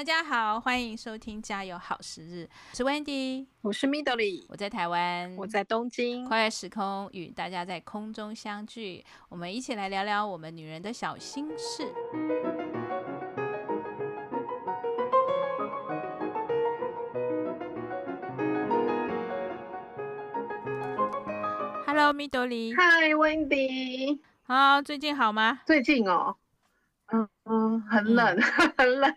大家好，欢迎收听《加油好时日》，我是 Wendy，我是 Midori，我在台湾，我在东京，跨越时空与大家在空中相聚，我们一起来聊聊我们女人的小心事。Hello，Midori。Hi，Wendy。好，最近好吗？最近哦。嗯嗯，很冷，嗯、很冷，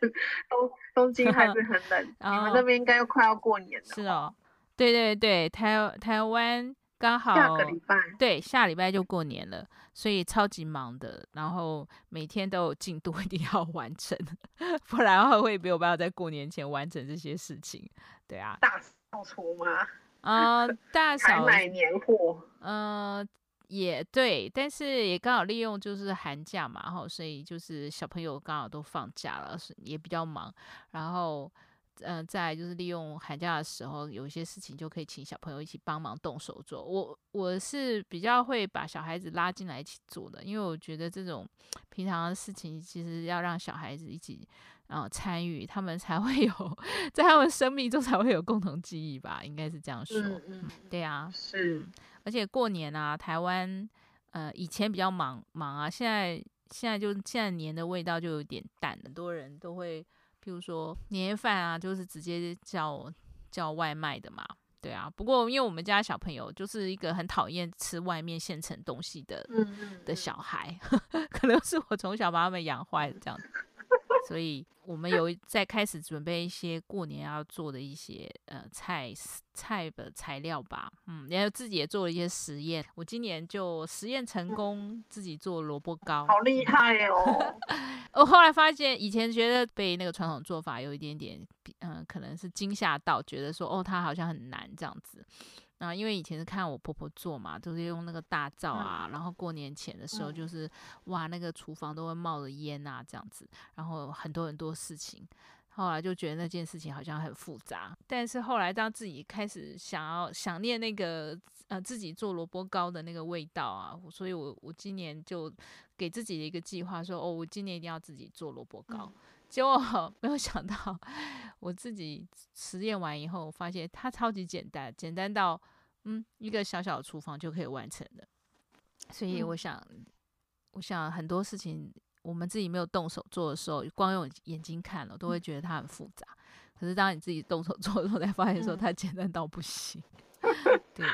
东东京还是很冷。你们那边应该又快要过年了。是哦，对对对，台台湾刚好下个礼拜，对，下礼拜就过年了，所以超级忙的，然后每天都有进度一定要完成，不然的话会没有办法在过年前完成这些事情。对啊，大扫除吗？嗯、呃，大 扫买年货，嗯、呃。也对，但是也刚好利用就是寒假嘛，然后所以就是小朋友刚好都放假了，也比较忙。然后，嗯、呃，再就是利用寒假的时候，有一些事情就可以请小朋友一起帮忙动手做。我我是比较会把小孩子拉进来一起做的，因为我觉得这种 平常的事情其实要让小孩子一起然后参与，他们才会有 在他们生命中才会有共同记忆吧，应该是这样说。嗯嗯，对啊，是。而且过年啊，台湾，呃，以前比较忙忙啊，现在现在就现在年的味道就有点淡，很多人都会，譬如说年夜饭啊，就是直接叫叫外卖的嘛，对啊。不过因为我们家小朋友就是一个很讨厌吃外面现成东西的的小孩，可能是我从小把他们养坏的这样子。所以，我们有在开始准备一些过年要做的一些呃菜菜的材料吧，嗯，然后自己也做了一些实验。我今年就实验成功，自己做萝卜糕，好厉害哦！我后来发现，以前觉得被那个传统做法有一点点，嗯、呃，可能是惊吓到，觉得说哦，它好像很难这样子。啊，因为以前是看我婆婆做嘛，都是用那个大灶啊，然后过年前的时候就是哇，那个厨房都会冒着烟啊，这样子，然后很多很多事情，后来就觉得那件事情好像很复杂。但是后来当自己开始想要想念那个呃自己做萝卜糕的那个味道啊，所以我我今年就给自己的一个计划说，哦，我今年一定要自己做萝卜糕。结果没有想到，我自己实验完以后，发现它超级简单，简单到。嗯，一个小小的厨房就可以完成的，所以我想，嗯、我想很多事情我们自己没有动手做的时候，光用眼睛看了都会觉得它很复杂。嗯、可是当你自己动手做的时候，才发现说它简单到不行。嗯、对，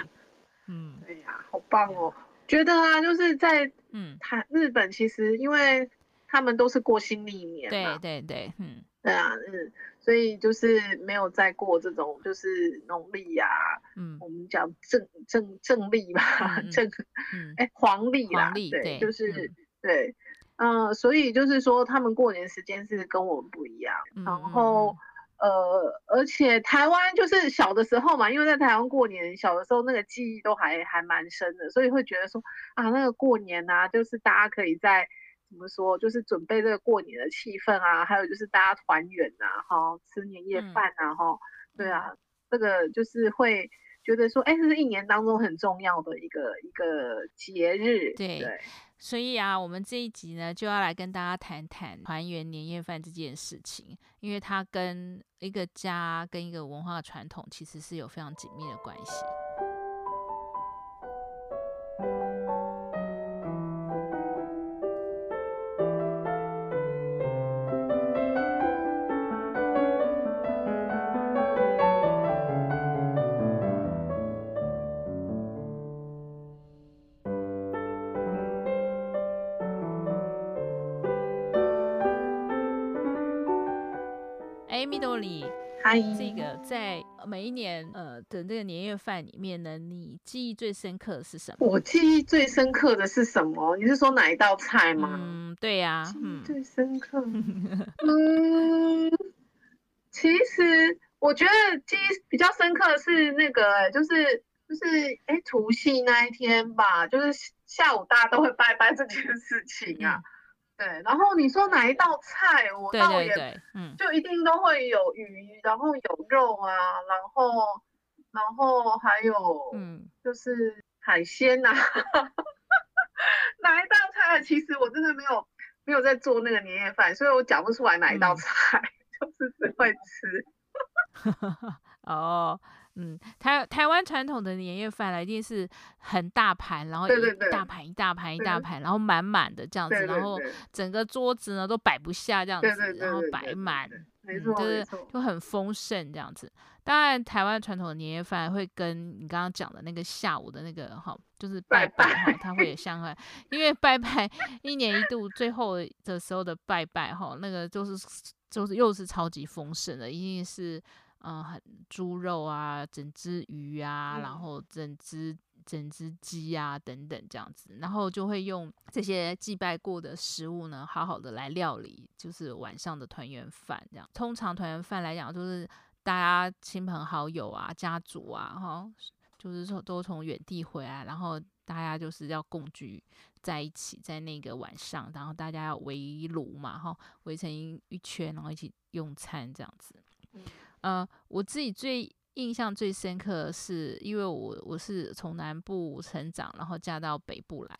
嗯，哎呀，好棒哦！觉得啊，就是在嗯，台日本其实因为他们都是过新历年，对对对，嗯，对啊，嗯。所以就是没有再过这种就是农历呀，嗯，我们讲正正正历吧，正，哎、嗯，黄历啦，对，对就是、嗯、对，嗯、呃，所以就是说他们过年时间是跟我们不一样，嗯、然后呃，而且台湾就是小的时候嘛，因为在台湾过年，小的时候那个记忆都还还蛮深的，所以会觉得说啊，那个过年啊，就是大家可以在。怎么说？就是准备这个过年的气氛啊，还有就是大家团圆呐，哈，吃年夜饭啊，哈、嗯，对啊，这个就是会觉得说，哎，这是一年当中很重要的一个一个节日。对，对，所以啊，我们这一集呢，就要来跟大家谈谈团圆年夜饭这件事情，因为它跟一个家跟一个文化传统其实是有非常紧密的关系。这个在每一年呃的这个年夜饭里面呢，你记忆最深刻的是什么？我记忆最深刻的是什么？你是说哪一道菜吗？嗯，对呀、啊，嗯，最深刻，嗯，其实我觉得记忆比较深刻的是那个，就是就是哎，除夕那一天吧，就是下午大家都会拜拜这件事情啊。嗯对，然后你说哪一道菜，我倒也对对对，嗯，就一定都会有鱼，然后有肉啊，然后然后还有嗯，就是海鲜呐、哪一道菜？其实我真的没有没有在做那个年夜饭，所以我讲不出来哪一道菜，嗯、就是只会吃。哦，嗯，台台湾传统的年夜饭呢，一定是很大盘，然后一大盘一大盘一大盘，然后满满的这样子，然后整个桌子呢都摆不下这样子，然后摆满，就是就很丰盛这样子。当然，台湾传统的年夜饭会跟你刚刚讲的那个下午的那个哈，就是拜拜哈，它会有相关，因为拜拜一年一度最后的时候的拜拜哈，那个就是就是又是超级丰盛的，一定是。嗯，很猪肉啊，整只鱼啊，嗯、然后整只整只鸡啊等等这样子，然后就会用这些祭拜过的食物呢，好好的来料理，就是晚上的团圆饭这样。通常团圆饭来讲，就是大家亲朋好友啊、家族啊，哈，就是说都从远地回来，然后大家就是要共聚在一起，在那个晚上，然后大家要围炉嘛，哈，围成一圈，然后一起用餐这样子。嗯呃，我自己最印象最深刻的是，因为我我是从南部成长，然后嫁到北部来，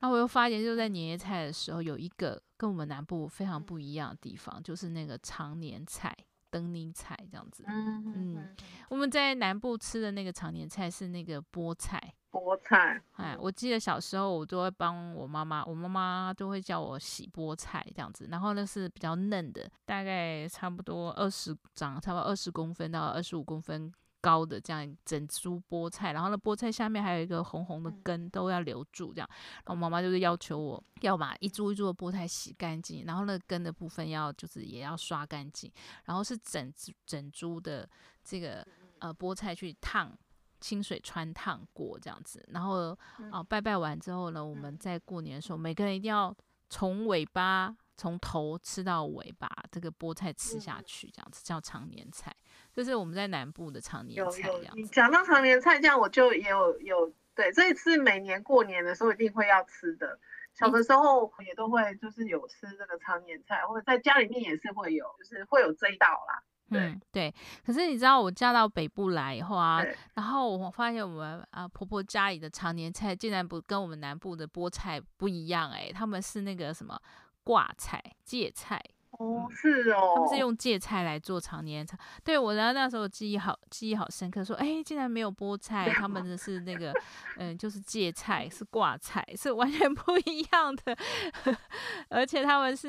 然后我又发现，就在年夜菜的时候，有一个跟我们南部非常不一样的地方，就是那个长年菜。灯泥菜这样子，嗯嗯，我们在南部吃的那个常年菜是那个菠菜，菠菜，哎，我记得小时候我都会帮我妈妈，我妈妈都会叫我洗菠菜这样子，然后那是比较嫩的，大概差不多二十长，差不多二十公分到二十五公分。高的这样整株菠菜，然后那菠菜下面还有一个红红的根，都要留住这样。然后妈妈就是要求我要把一株一株的菠菜洗干净，然后那根的部分要就是也要刷干净，然后是整整株的这个呃菠菜去烫清水穿烫过这样子，然后啊、呃、拜拜完之后呢，我们在过年的时候每个人一定要从尾巴。从头吃到尾，把这个菠菜吃下去，这样子叫常年菜。这是我们在南部的常年菜。这样子。你讲到常年菜，这样我就也有有对，这一次每年过年的时候一定会要吃的。小的时候也都会就是有吃这个常年菜，或者在家里面也是会有，就是会有这一道啦。对、嗯、对。可是你知道我嫁到北部来以后啊，然后我发现我们啊婆婆家里的常年菜竟然不跟我们南部的菠菜不一样哎、欸，他们是那个什么？挂菜、芥菜哦，是哦，他们是用芥菜来做长年菜。对我，然后那时候记忆好，记忆好深刻，说，哎，竟然没有菠菜，他们的是那个，嗯，就是芥菜，是挂菜，是完全不一样的。而且他们是，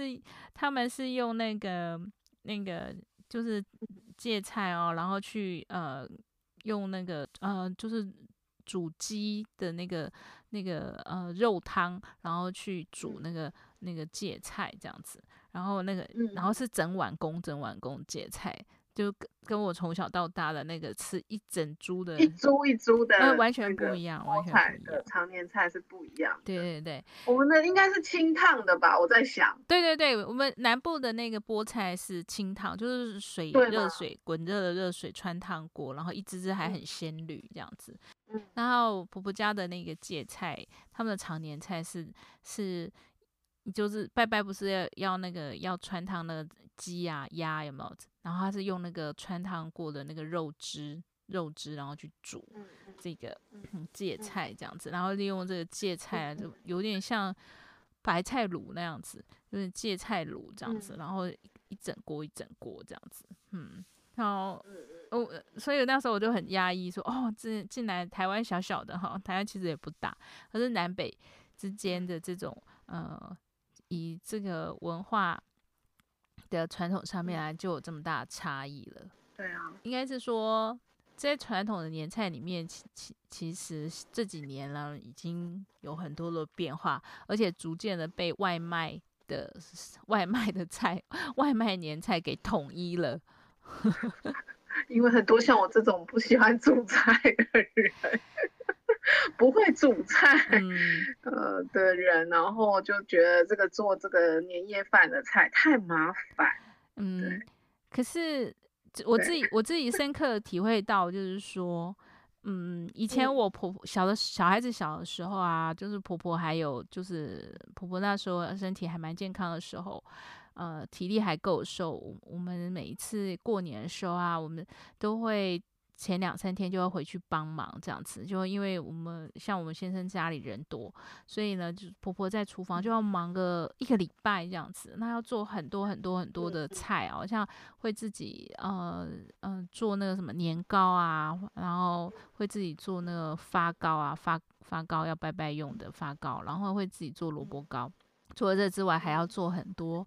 他们是用那个那个，就是芥菜哦，然后去呃，用那个呃，就是煮鸡的那个那个呃肉汤，然后去煮那个。那个芥菜这样子，然后那个，然后是整碗公整碗公芥菜，就跟跟我从小到大的那个吃一整株的，一株一株的，嗯，完全不一样，完全不一样。长年菜是不一样。对对对，我们的应该是清烫的吧？我在想。对对对，我们南部的那个菠菜是清烫，就是水热水滚热的热水穿烫过，然后一只只还很鲜绿这样子。嗯。然后婆婆家的那个芥菜，他们的常年菜是是。就是拜拜不是要要那个要穿汤的鸡啊鸭有没有？然后他是用那个穿汤过的那个肉汁肉汁，然后去煮这个芥菜这样子，然后利用这个芥菜啊就 有点像白菜卤那样子，就是芥菜卤这样子，然后一整锅一整锅这样子，嗯，然后我所以那时候我就很压抑说哦，这进来台湾小小的哈，台湾其实也不大，可是南北之间的这种呃。以这个文化的传统上面来，就有这么大的差异了。对啊，应该是说，在传统的年菜里面，其其其实这几年呢，已经有很多的变化，而且逐渐的被外卖的外卖的菜、外卖年菜给统一了。因为很多像我这种不喜欢煮菜的人。不会煮菜，嗯、呃的人，然后就觉得这个做这个年夜饭的菜太麻烦。嗯，可是我自己我自己深刻的体会到，就是说，嗯，以前我婆婆小的小孩子小的时候啊，就是婆婆还有就是婆婆那时候身体还蛮健康的时候，呃，体力还够的时候，我们每一次过年的时候啊，我们都会。前两三天就要回去帮忙，这样子，就因为我们像我们先生家里人多，所以呢，就婆婆在厨房就要忙个一个礼拜这样子，那要做很多很多很多的菜哦，像会自己呃嗯、呃、做那个什么年糕啊，然后会自己做那个发糕啊，发发糕要拜拜用的发糕，然后会自己做萝卜糕，除了这之外还要做很多。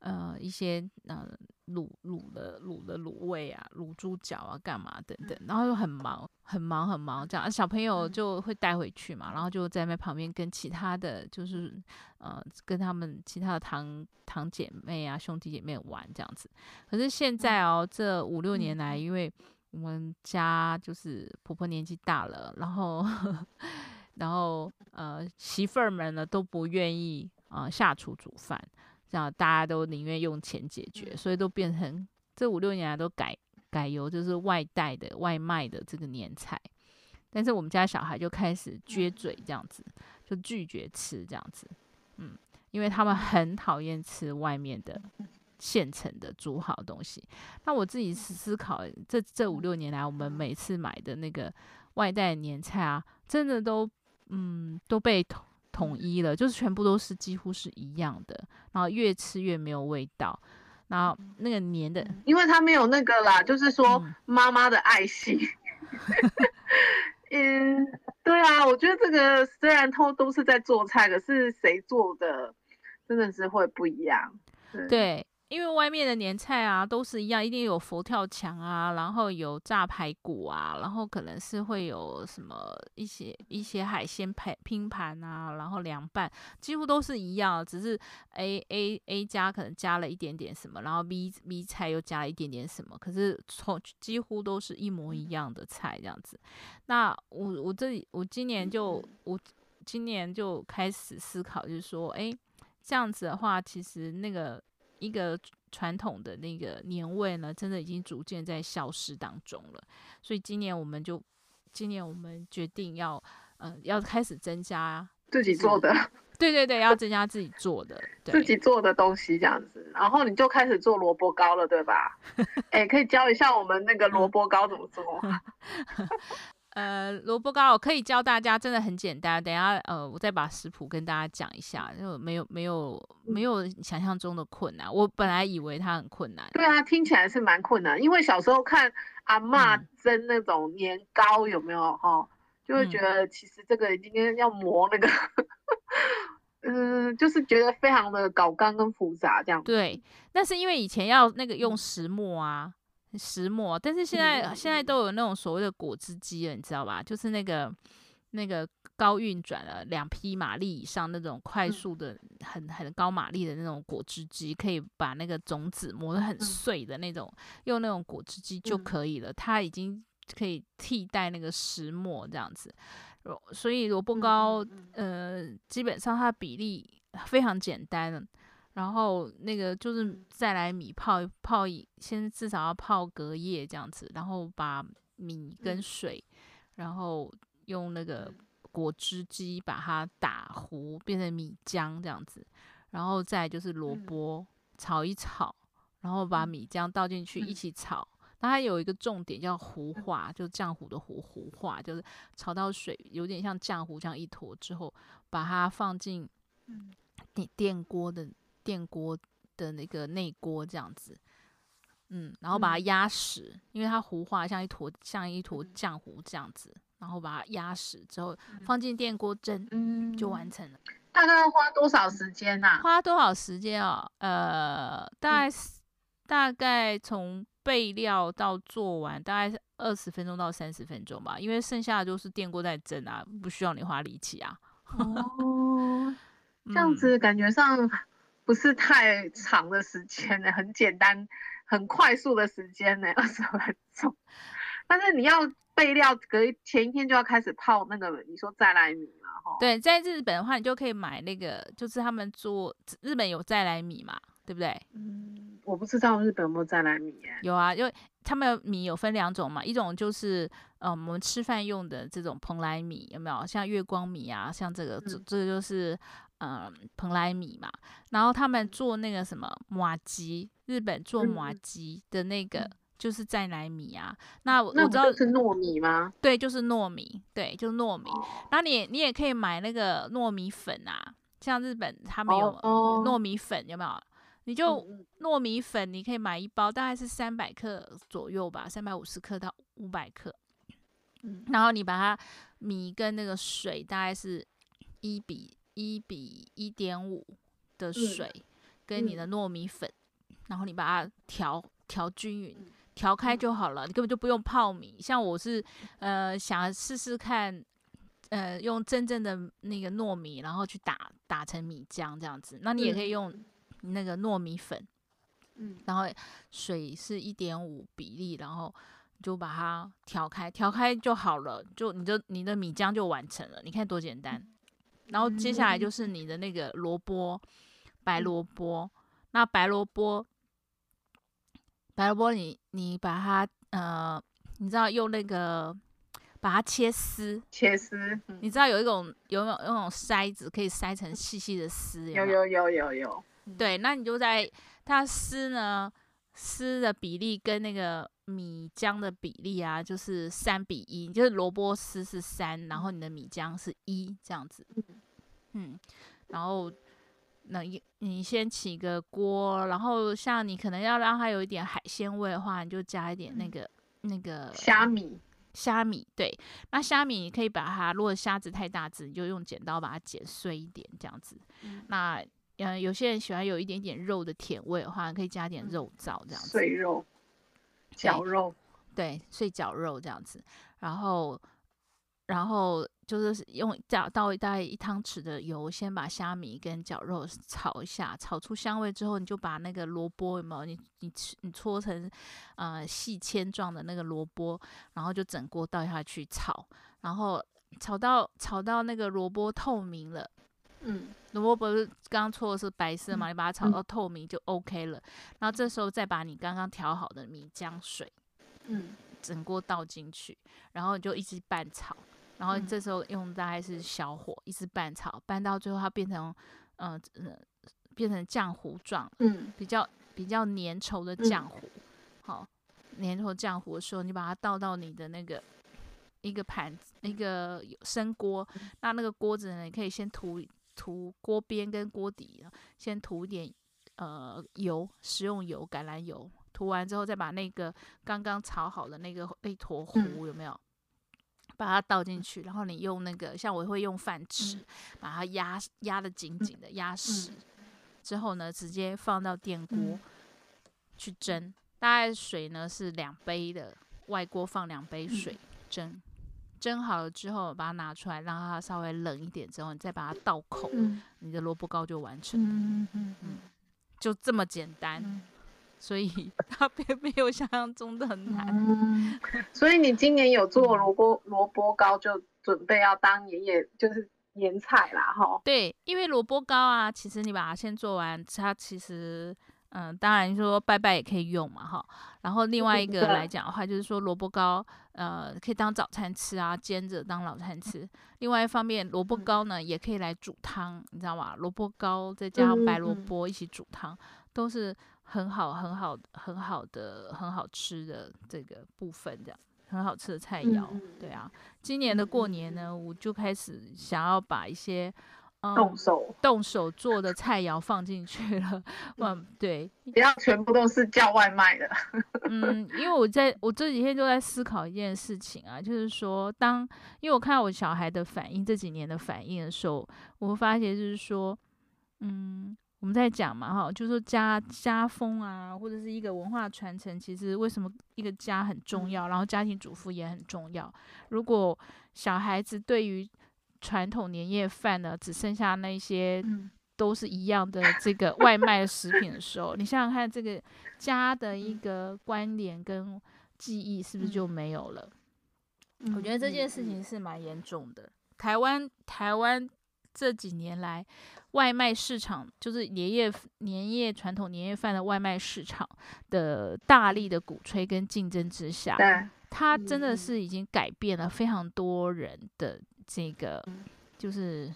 呃，一些呃卤卤的卤的卤味啊，卤猪脚啊，干嘛等等，然后又很忙，很忙，很忙，这样小朋友就会带回去嘛，然后就在那旁边跟其他的就是呃跟他们其他的堂堂姐妹啊兄弟姐妹玩这样子。可是现在哦，这五六年来，因为我们家就是婆婆年纪大了，然后 然后呃媳妇儿们呢都不愿意啊、呃、下厨煮饭。这样大家都宁愿用钱解决，所以都变成这五六年来都改改由就是外带的外卖的这个年菜，但是我们家小孩就开始撅嘴这样子，就拒绝吃这样子，嗯，因为他们很讨厌吃外面的现成的煮好东西。那我自己思考，这这五六年来，我们每次买的那个外带年菜啊，真的都嗯都被。统一了，就是全部都是几乎是一样的，然后越吃越没有味道，然后那个黏的，因为它没有那个啦，就是说妈妈的爱心。嗯，对啊，我觉得这个虽然都都是在做菜，可是谁做的真的是会不一样。对。对因为外面的年菜啊都是一样，一定有佛跳墙啊，然后有炸排骨啊，然后可能是会有什么一些一些海鲜排拼盘啊，然后凉拌，几乎都是一样，只是 A A A 加可能加了一点点什么，然后 B B 菜又加了一点点什么，可是从几乎都是一模一样的菜这样子。那我我这里我今年就我今年就开始思考，就是说，哎，这样子的话，其实那个。一个传统的那个年味呢，真的已经逐渐在消失当中了。所以今年我们就，今年我们决定要，呃，要开始增加自己做的。对对对，要增加自己做的，自己做的东西这样子。然后你就开始做萝卜糕了，对吧？哎，可以教一下我们那个萝卜糕怎么做吗？呃，萝卜糕我可以教大家，真的很简单。等一下，呃，我再把食谱跟大家讲一下，就没有没有没有想象中的困难。我本来以为它很困难。对啊，听起来是蛮困难，因为小时候看阿嬷蒸那种年糕，有没有哈、就会觉得其实这个今天要磨那个，嗯、呃，就是觉得非常的搞刚跟复杂这样。对，那是因为以前要那个用石磨啊。石磨，但是现在、嗯、现在都有那种所谓的果汁机了，你知道吧？就是那个那个高运转了两匹马力以上那种快速的、嗯、很很高马力的那种果汁机，可以把那个种子磨得很碎的那种，嗯、用那种果汁机就可以了。它已经可以替代那个石磨这样子，所以萝卜糕、嗯、呃，基本上它的比例非常简单。然后那个就是再来米泡泡一，先至少要泡隔夜这样子，然后把米跟水，然后用那个果汁机把它打糊，变成米浆这样子，然后再就是萝卜炒一炒，然后把米浆倒进去一起炒。那它有一个重点叫糊化，就浆糊的糊糊化，就是炒到水有点像浆糊这样一坨之后，把它放进电电锅的。电锅的那个内锅这样子，嗯，然后把它压实，嗯、因为它糊化像一坨像一坨浆糊这样子，然后把它压实之后放进电锅蒸，嗯，就完成了。大概要花多少时间啊？花多少时间啊？呃，大概、嗯、大概从备料到做完，大概是二十分钟到三十分钟吧，因为剩下的就是电锅在蒸啊，不需要你花力气啊。哦，这样子感觉上。不是太长的时间呢，很简单、很快速的时间呢，二十分钟。但是你要备料，隔前一天就要开始泡那个，你说再来米嘛？哈。对，在日本的话，你就可以买那个，就是他们做日本有再来米嘛，对不对？嗯，我不知道日本有没有再来米耶。有啊，因为他们米有分两种嘛，一种就是嗯，我们吃饭用的这种蓬莱米，有没有？像月光米啊，像这个，这、嗯、这个就是。嗯，蓬莱米嘛，然后他们做那个什么麻糬，日本做麻糬的那个就是再来米啊。那我知道是糯米吗？对，就是糯米，对，就是糯米。然后你你也可以买那个糯米粉啊，像日本他们有糯米粉，有没有？你就糯米粉，你可以买一包，大概是三百克左右吧，三百五十克到五百克。然后你把它米跟那个水大概是一比一比一点五的水，跟你的糯米粉，然后你把它调调均匀，调开就好了，你根本就不用泡米。像我是呃想试试看，呃用真正的那个糯米，然后去打打成米浆这样子。那你也可以用。那个糯米粉，嗯，然后水是一点五比例，然后就把它调开，调开就好了，就你的你的米浆就完成了。你看多简单。然后接下来就是你的那个萝卜，白萝卜。那白萝卜，白萝卜你你把它呃，你知道用那个把它切丝，切丝。你知道有一种有有有种筛子可以筛成细细的丝，有有有有有。对，那你就在它丝呢，丝的比例跟那个米浆的比例啊，就是三比一，就是萝卜丝是三，然后你的米浆是一这样子。嗯，然后那你你先起个锅，然后像你可能要让它有一点海鲜味的话，你就加一点那个那个虾米，虾米对，那虾米你可以把它，如果虾子太大只，你就用剪刀把它剪碎一点这样子。那嗯，有些人喜欢有一点点肉的甜味的话，可以加点肉燥这样子。碎肉，绞肉，对，碎绞肉这样子。然后，然后就是用倒倒大概一汤匙的油，先把虾米跟绞肉炒一下，炒出香味之后，你就把那个萝卜有没有？你你你搓成呃细签状的那个萝卜，然后就整锅倒下去炒，然后炒到炒到那个萝卜透明了。嗯，萝卜不是刚刚搓的是白色嘛？你把它炒到透明就 OK 了。然后这时候再把你刚刚调好的米浆水，嗯，整锅倒进去，然后你就一直拌炒。然后这时候用大概是小火一直拌炒，拌到最后它变成，呃，变成浆糊状，嗯，比较比较粘稠的浆糊。好，粘稠浆糊的时候，你把它倒到你的那个一个盘子，一个生锅。那那个锅子呢，你可以先涂。涂锅边跟锅底，先涂一点呃油，食用油、橄榄油。涂完之后，再把那个刚刚炒好的那个那坨糊有没有？把它倒进去，然后你用那个像我会用饭匙把它压压得紧紧的压实。之后呢，直接放到电锅去蒸。大概水呢是两杯的，外锅放两杯水蒸。蒸好了之后，把它拿出来，让它稍微冷一点之后，你再把它倒口，嗯、你的萝卜糕就完成了。嗯嗯嗯，就这么简单，嗯、所以 它并没有想象中的很难。嗯、所以你今年有做萝卜萝卜糕，就准备要当年夜就是年菜啦，哈。对，因为萝卜糕啊，其实你把它先做完，它其实。嗯，当然说拜拜也可以用嘛，哈。然后另外一个来讲的话，就是说萝卜糕，呃，可以当早餐吃啊，煎着当早餐吃。另外一方面，萝卜糕呢也可以来煮汤，你知道吗？萝卜糕再加上白萝卜一起煮汤，都是很好、很好、很好的、很好吃的这个部分，这样很好吃的菜肴。对啊，今年的过年呢，我就开始想要把一些。嗯、动手动手做的菜肴放进去了，嗯，对，不要全部都是叫外卖的。嗯，因为我在我这几天都在思考一件事情啊，就是说，当因为我看到我小孩的反应，这几年的反应的时候，我会发现就是说，嗯，我们在讲嘛，哈，就是说家家风啊，或者是一个文化传承，其实为什么一个家很重要，然后家庭主妇也很重要。如果小孩子对于传统年夜饭呢，只剩下那些都是一样的这个外卖食品的时候，你想想看，这个家的一个关联跟记忆是不是就没有了？我觉得这件事情是蛮严重的。台湾台湾这几年来，外卖市场就是年夜年夜传统年夜饭的外卖市场的大力的鼓吹跟竞争之下，它真的是已经改变了非常多人的。这个就是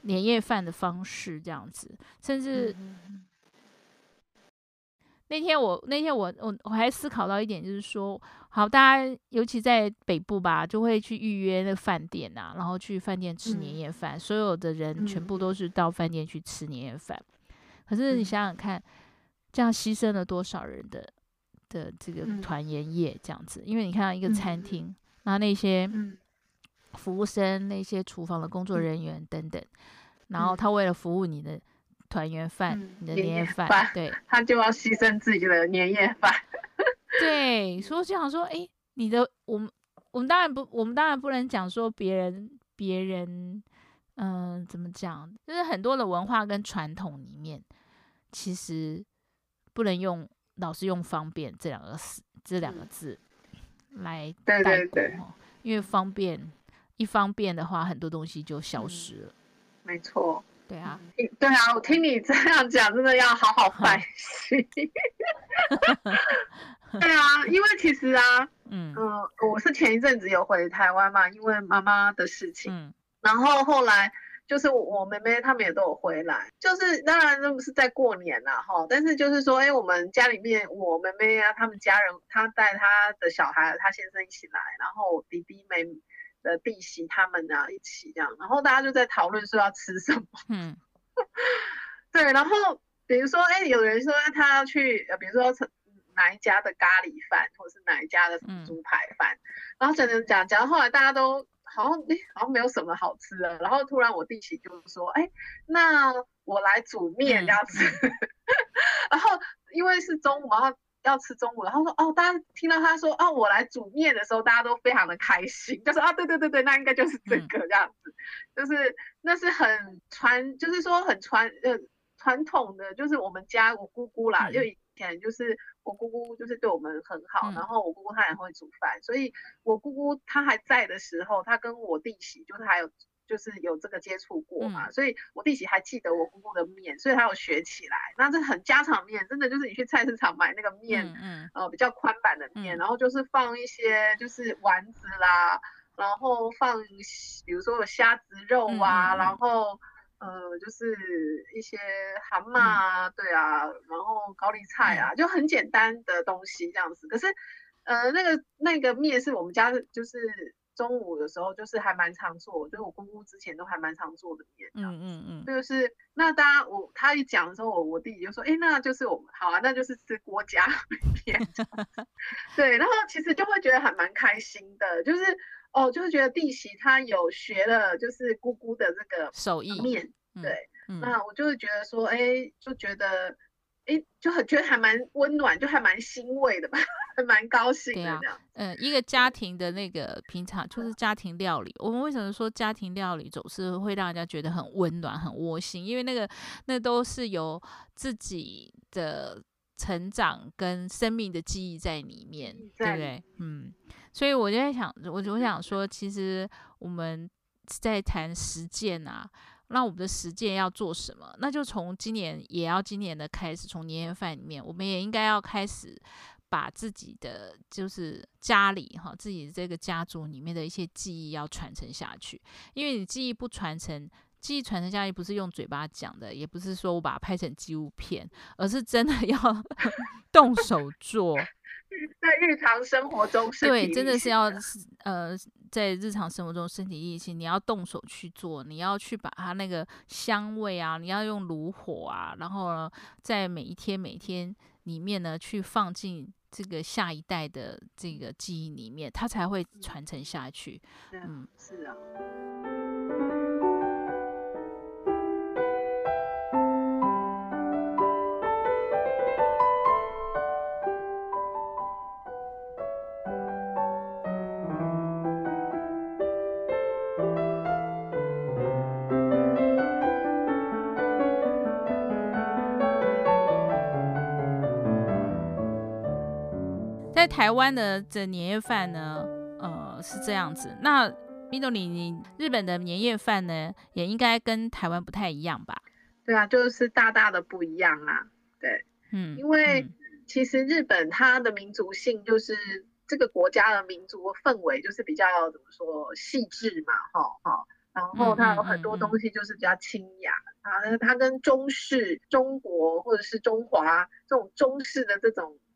年夜饭的方式这样子，甚至那天我那天我我我还思考到一点，就是说，好，大家尤其在北部吧，就会去预约那个饭店呐、啊，然后去饭店吃年夜饭，嗯、所有的人全部都是到饭店去吃年夜饭。嗯、可是你想想看，这样牺牲了多少人的的这个团圆夜这样子？因为你看到一个餐厅，嗯、然后那些服务生、那些厨房的工作人员等等，然后他为了服务你的。团圆饭，嗯、你的年夜饭，对，他就要牺牲自己的年夜饭。对，所以我就想说，哎、欸，你的，我们，我们当然不，我们当然不能讲说别人，别人，嗯、呃，怎么讲？就是很多的文化跟传统里面，其实不能用老是用方便这两个字，这两个字来代过，对对对，因为方便，一方便的话，很多东西就消失了。嗯、没错。对啊，对啊，我听你这样讲，真的要好好反省。对啊，因为其实啊，嗯嗯、呃，我是前一阵子有回台湾嘛，因为妈妈的事情，嗯、然后后来就是我妹妹他们也都有回来，就是当然那不是在过年啦哈，但是就是说，哎，我们家里面我妹妹啊，他们家人，她带她的小孩，她先生一起来，然后弟弟妹妹。的弟媳他们啊一起这样，然后大家就在讨论说要吃什么。嗯，对，然后比如说，哎，有人说他要去，呃，比如说哪一家的咖喱饭，或者是哪一家的猪排饭，嗯、然后讲讲讲讲，后来大家都好像哎好像没有什么好吃的，然后突然我弟媳就说，哎，那我来煮面这样子，嗯、然后因为是中午，然后。要吃中午，了。他说哦，大家听到他说哦，我来煮面的时候，大家都非常的开心，就说啊，对对对对，那应该就是这个这样子，嗯、就是那是很传，就是说很传呃传统的，就是我们家我姑姑啦，就、嗯、以前就是我姑姑就是对我们很好，嗯、然后我姑姑她也会煮饭，所以我姑姑她还在的时候，她跟我弟媳就是还有。就是有这个接触过嘛，嗯、所以我弟媳还记得我姑姑的面，所以她有学起来。那这很家常面，真的就是你去菜市场买那个面，嗯，嗯呃，比较宽版的面，嗯、然后就是放一些就是丸子啦，然后放比如说有虾子肉啊，嗯、然后呃就是一些蛤蟆啊，嗯、对啊，然后高丽菜啊，嗯、就很简单的东西这样子。可是呃那个那个面是我们家就是。中午的时候就是还蛮常做，就是我姑姑之前都还蛮常做的面，嗯嗯嗯，就是那大家我他一讲的时候，我我弟弟就说，哎、欸，那就是我们好啊，那就是吃郭家面，对，然后其实就会觉得还蛮开心的，就是哦，就是觉得弟媳她有学了，就是姑姑的这个手艺面，对，嗯、那我就会觉得说，哎、欸，就觉得。哎，就很觉得还蛮温暖，就还蛮欣慰的吧，还蛮高兴的这样。嗯、啊呃，一个家庭的那个平常就是家庭料理。我们为什么说家庭料理总是会让人家觉得很温暖、很窝心？因为那个那都是由自己的成长跟生命的记忆在里面，对不对？嗯，所以我就在想，我我想说，其实我们在谈实践啊。那我们的实践要做什么？那就从今年也要今年的开始，从年夜饭里面，我们也应该要开始把自己的就是家里哈，自己这个家族里面的一些记忆要传承下去。因为你记忆不传承，记忆传承下去不是用嘴巴讲的，也不是说我把它拍成纪录片，而是真的要 动手做。在日常生活中，对，真的是要呃，在日常生活中身体力行，你要动手去做，你要去把它那个香味啊，你要用炉火啊，然后呢，在每一天每一天里面呢，去放进这个下一代的这个记忆里面，它才会传承下去。嗯，是啊。在台湾的这年夜饭呢，呃，是这样子。那米多里，你日本的年夜饭呢，也应该跟台湾不太一样吧？对啊，就是大大的不一样啊。对，嗯，因为其实日本它的民族性就是这个国家的民族氛围就是比较怎么说细致嘛，哈，哈。然后它有很多东西就是比较清雅啊，它跟中式、中国或者是中华这种中式的这种嗯、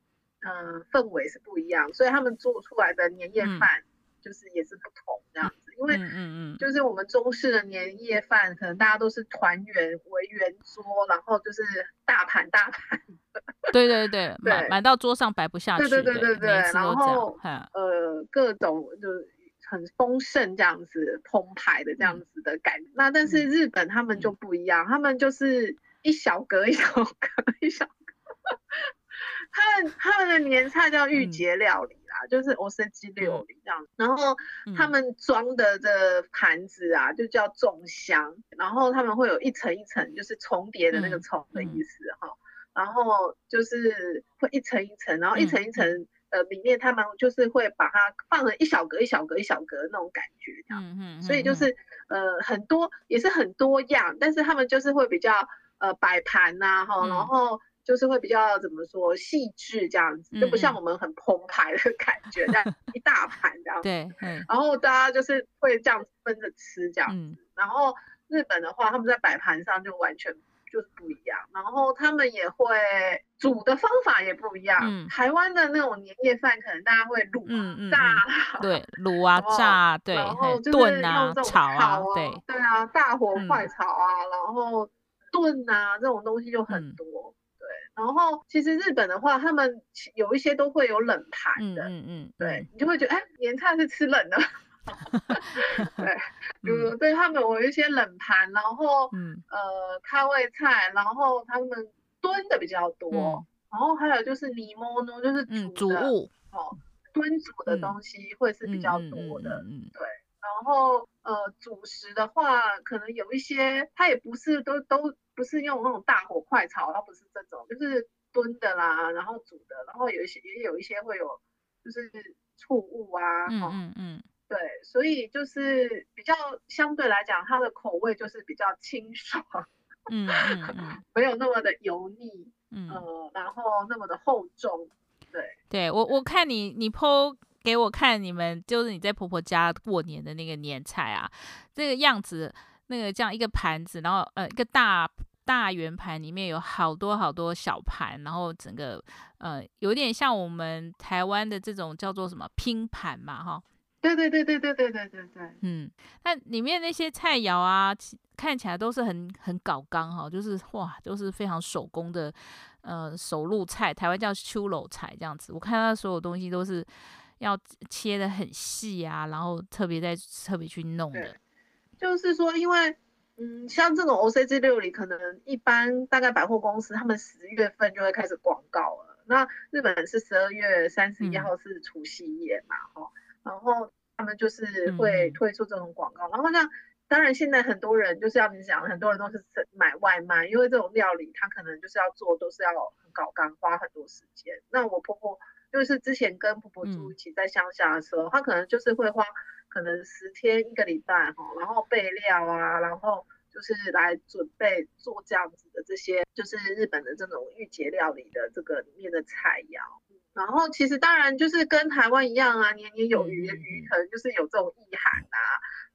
呃、氛围是不一样，所以他们做出来的年夜饭就是也是不同这样子。因为嗯嗯，就是我们中式的年夜饭，可能大家都是团圆围圆桌，然后就是大盘大盘。对对 对，满满到桌上摆不下去。对对对对对，然后呃各种就是很丰盛这样子澎湃的这样子的感觉。那但是日本他们就不一样，他们就是一小格一小格一小格。他们他们的年菜叫御节料理。就是おせち料理这样，然后他们装的这盘子啊，就叫重香，然后他们会有一层一层，就是重叠的那个重的意思哈，然后就是会一层一层，然后一层一层呃里面他们就是会把它放了一小格一小格一小格那种感觉这样，所以就是呃很多也是很多样，但是他们就是会比较呃摆盘呐哈，然后。 就是会比较怎么说细致这样子，就不像我们很澎湃的感觉，这样 一大盘这样子。对，然后大家就是会这样分着吃这样子。然后日本的话，他们在摆盘上就完全就是不一样。然后他们也会煮的方法也不一样。台湾的那种年夜饭，可能大家会卤、炸，对，卤啊炸，对，然后炖啊、炒啊，对，对啊，大火快炒啊，然后炖啊这种东西就很多。然后其实日本的话，他们有一些都会有冷盘的，嗯嗯，对，你就会觉得，哎，年菜是吃冷的，对，比如对他们有一些冷盘，然后，嗯，呃，开胃菜，然后他们炖的比较多，然后还有就是煮物，就是煮的，哦，炖煮的东西会是比较多的，嗯，对，然后呃，主食的话，可能有一些它也不是都都。不是用那种大火快炒，它不是这种，就是炖的啦，然后煮的，然后有一些也有一些会有，就是醋物啊，嗯嗯嗯，对，所以就是比较相对来讲，它的口味就是比较清爽，嗯嗯嗯，没有那么的油腻，嗯、呃，然后那么的厚重，对，对我我看你你 po 给我看你们就是你在婆婆家过年的那个年菜啊，这个样子。那个这样一个盘子，然后呃一个大大圆盘里面有好多好多小盘，然后整个呃有点像我们台湾的这种叫做什么拼盘嘛哈。对对对对对对对对对。嗯，那里面那些菜肴啊，看起来都是很很搞刚哈，就是哇都是非常手工的呃手路菜，台湾叫秋楼菜这样子。我看它所有东西都是要切的很细啊，然后特别在特别去弄的。就是说，因为，嗯，像这种 O C G 料理，可能一般大概百货公司他们十月份就会开始广告了。那日本是十二月三十一号是除夕夜嘛，哈、嗯，然后他们就是会推出这种广告。嗯、然后像，当然现在很多人就是要你讲，很多人都是买外卖，因为这种料理他可能就是要做，都是要很搞干，花很多时间。那我婆婆就是之前跟婆婆住一起在乡下的时候，她、嗯、可能就是会花。可能十天一个礼拜哈，然后备料啊，然后就是来准备做这样子的这些，就是日本的这种御节料理的这个里面的菜肴。然后其实当然就是跟台湾一样啊，年年有余的余，可能就是有这种意涵啊。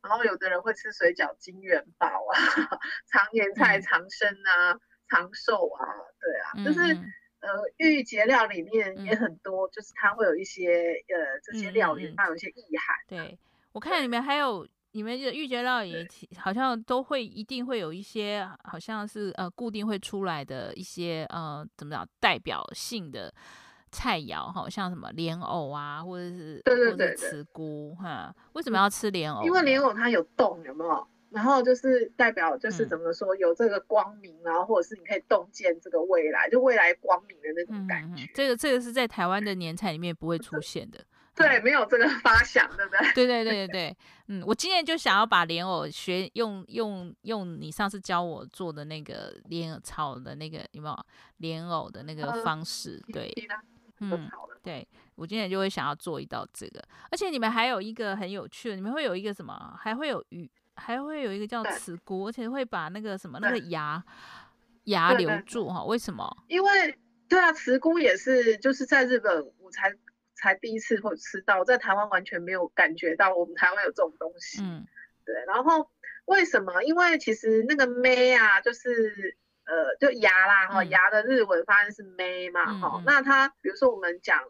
然后有的人会吃水饺金元宝啊，常年菜长生啊，长寿啊，对啊，就是呃御节料里面也很多，就是它会有一些呃这些料理，它有一些意涵。对。我看里面还有你们的御节料理，好像都会一定会有一些，好像是呃固定会出来的一些呃怎么讲代表性的菜肴哈，像什么莲藕啊，或者是对对对慈菇哈。为什么要吃莲藕？因为莲藕它有洞，有没有？然后就是代表就是怎么说有这个光明，然后或者是你可以洞见这个未来，就未来光明的那种感觉。嗯、这个这个是在台湾的年菜里面不会出现的。对，没有这个 发想，对不对？对对对对对，嗯，我今年就想要把莲藕学用用用你上次教我做的那个莲藕炒的那个有没有莲藕的那个方式？对，嗯，对，我今年就会想要做一道这个，而且你们还有一个很有趣的，你们会有一个什么？还会有鱼，还会有一个叫慈菇，而且会把那个什么那个芽芽留住哈？为什么？因为对啊，慈菇也是就是在日本我才。才第一次会吃到，在台湾完全没有感觉到我们台湾有这种东西。嗯，对。然后 为什么？因为其实那个妹啊，就是呃，就牙啦哈，牙的日文发音是妹嘛哈。那它比如说我们讲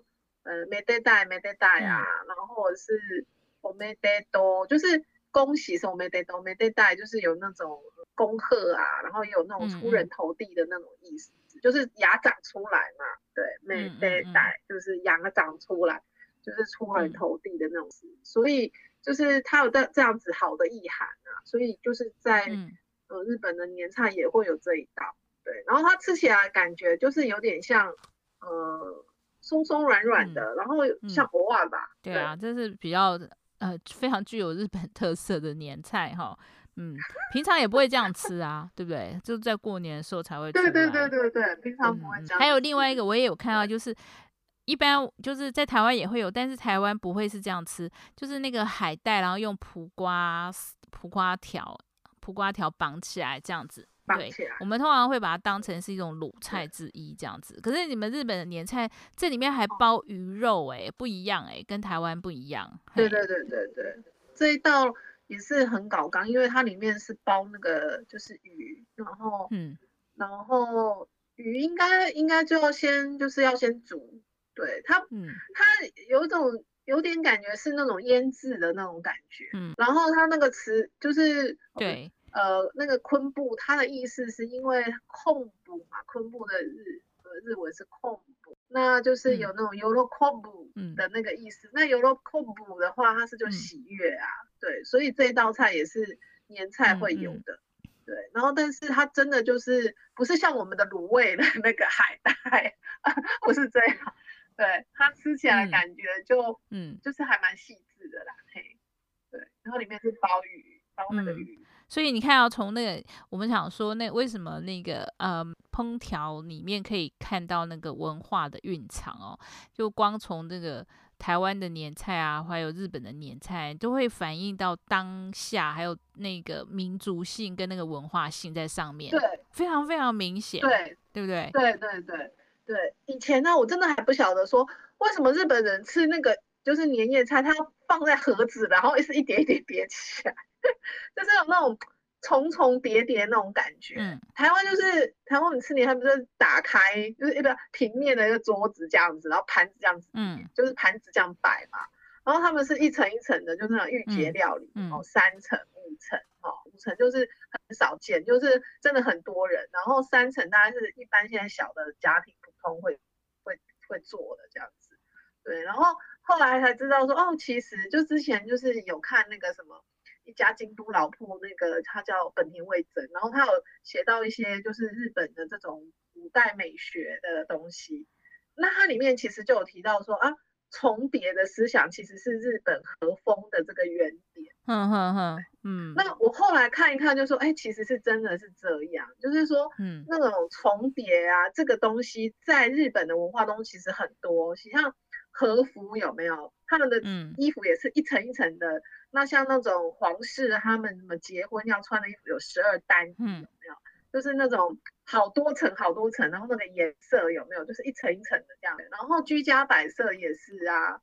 呃，めでたいめでたい啊，然后或者是おめでとう，就是恭喜什么めでとうめでたい，就是有那种恭贺啊，然后也有那种出人头地的那种意思， 就是牙长出来嘛。对，めでたい就是牙长出来，就是出人头地的那种词，所以。就是它有这这样子好的意涵啊，所以就是在、嗯、呃日本的年菜也会有这一道，对，然后它吃起来感觉就是有点像呃松松软软的，嗯、然后像藕啊吧、嗯，对啊，这是比较呃非常具有日本特色的年菜哈， 嗯，平常也不会这样吃啊，对不对？就在过年的时候才会吃。对对对对对，平常不会这样、嗯。还有另外一个我也有看到就是。一般就是在台湾也会有，但是台湾不会是这样吃，就是那个海带，然后用苦瓜、苦瓜条、苦瓜条绑起来这样子。对，我们通常会把它当成是一种卤菜之一这样子。可是你们日本的年菜这里面还包鱼肉，哎，不一样哎，跟台湾不一样。对对对对对，这一道也是很搞刚，因为它里面是包那个就是鱼，然后嗯，然后鱼应该应该就要先就是要先煮。对它，嗯，它有一种有点感觉是那种腌制的那种感觉，嗯，然后它那个词就是对，呃，那个昆布，它的意思是因为控布嘛，昆布的日呃日文是控布，那就是有那种有了控布的那个意思。嗯、那有了控布的话，它是就喜悦啊，嗯、对，所以这一道菜也是年菜会有的，嗯嗯、对。然后，但是它真的就是不是像我们的卤味的那个海带，不是这样。对，它吃起来感觉就嗯，就是还蛮细致的啦，嘿，对，然后里面是鲍鱼，鲍那个鱼，嗯，所以你看要从那个我们想说那为什么那个呃烹调里面可以看到那个文化的蕴藏哦，就光从这个台湾的年菜啊，还有日本的年菜，都会反映到当下还有那个民族性跟那个文化性在上面，对，非常非常明显，对，对不对？对对对。对，以前呢，我真的还不晓得说为什么日本人吃那个就是年夜菜，它要放在盒子，然后是一点一点叠起来，就是有那种重重叠叠那种感觉。嗯，台湾就是台湾，你吃年菜不是打开就是一个平面的一个桌子这样子，然后盘子这样子，嗯，就是盘子这样摆嘛，然后他们是一层一层的，就是那种御节料理，嗯，哦，三层五层。哦五层就是很少见，就是真的很多人。然后三层大概是一般现在小的家庭普通会会会做的这样子。对，然后后来才知道说，哦，其实就之前就是有看那个什么一家京都老铺，那个他叫本田味真，然后他有写到一些就是日本的这种古代美学的东西。那它里面其实就有提到说啊。重叠的思想其实是日本和风的这个原点。嗯哼哼，嗯。那我后来看一看，就说，哎、欸，其实是真的是这样，就是说，嗯，那种重叠啊，这个东西在日本的文化中其实很多。像和服有没有？他们的衣服也是一层一层的。嗯、那像那种皇室他们什么结婚要穿的衣服有十二单，嗯，有没有？就是那种好多层好多层，然后那个颜色有没有？就是一层一层的这样。然后居家摆设也是啊，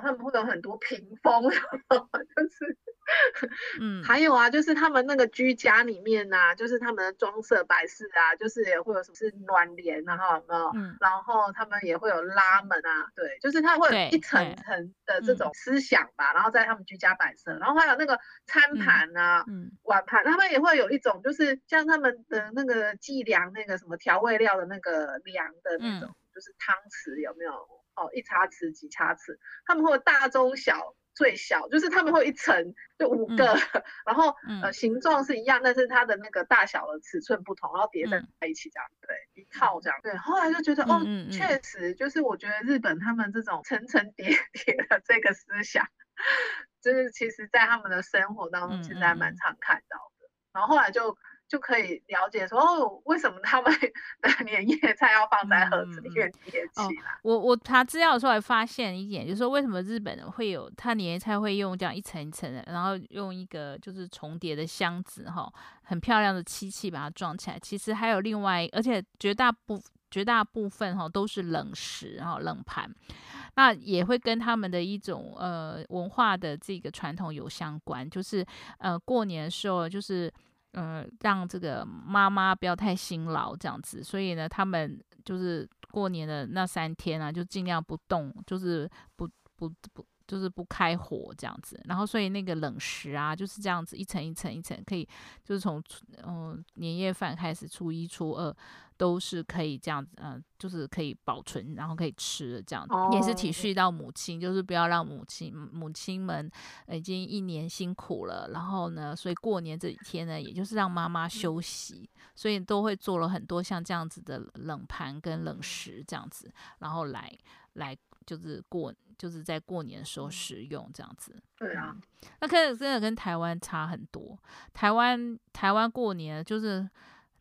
他们会有很多屏风，就是，嗯，还有啊，就是他们那个居家里面啊，就是他们的装饰摆饰啊，就是也会有什么是暖帘，然后有没有？嗯，然后他们也会有拉门啊，对，就是他会有一层层的这种思想吧，然后在他们居家摆设，然后还有那个餐盘啊，嗯，碗盘，他们也会有一种就是像他们的那个计量那个什么调味料的那个量的那种，就是汤匙有没有？哦，一茶匙几茶匙，他们会有大中小最小，就是他们会一层就五个，嗯、然后、嗯、呃形状是一样，但是它的那个大小的尺寸不同，然后叠在一起这样，嗯、对，一套这样，对。后来就觉得哦，确实就是我觉得日本他们这种层层叠 叠的这个思想，就是其实在他们的生活当中其实还蛮常看到的。然后后来就。就可以了解说哦，为什么他们 的年夜菜要放在盒子里面叠起来？哦、我我查资料的时候还发现一点，就是说为什么日本人会有他年夜菜会用这样一层一层的，然后用一个就是重叠的箱子哈，很漂亮的漆器把它装起来。其实还有另外，而且绝大部绝大部分哈都是冷食，哈冷盘，那也会跟他们的一种呃文化的这个传统有相关，就是呃过年的时候就是呃让这个妈妈不要太辛劳这样子，所以呢他们就是过年的那三天啊，就尽量不动，就是不不不。不就是不开火这样子，然后所以那个冷食啊就是这样子一层一层一层，可以就是从嗯年夜饭开始，初一初二都是可以这样子，嗯，就是可以保存，然后可以吃的这样子，哦、也是体恤到母亲，就是不要让母亲母亲们已经一年辛苦了，然后呢，所以过年这几天呢，也就是让妈妈休息，所以都会做了很多像这样子的冷盘跟冷食这样子，然后来来就是过。就是在过年的时候食用这样子，对啊，那可是真的跟台湾差很多。台湾台湾过年就是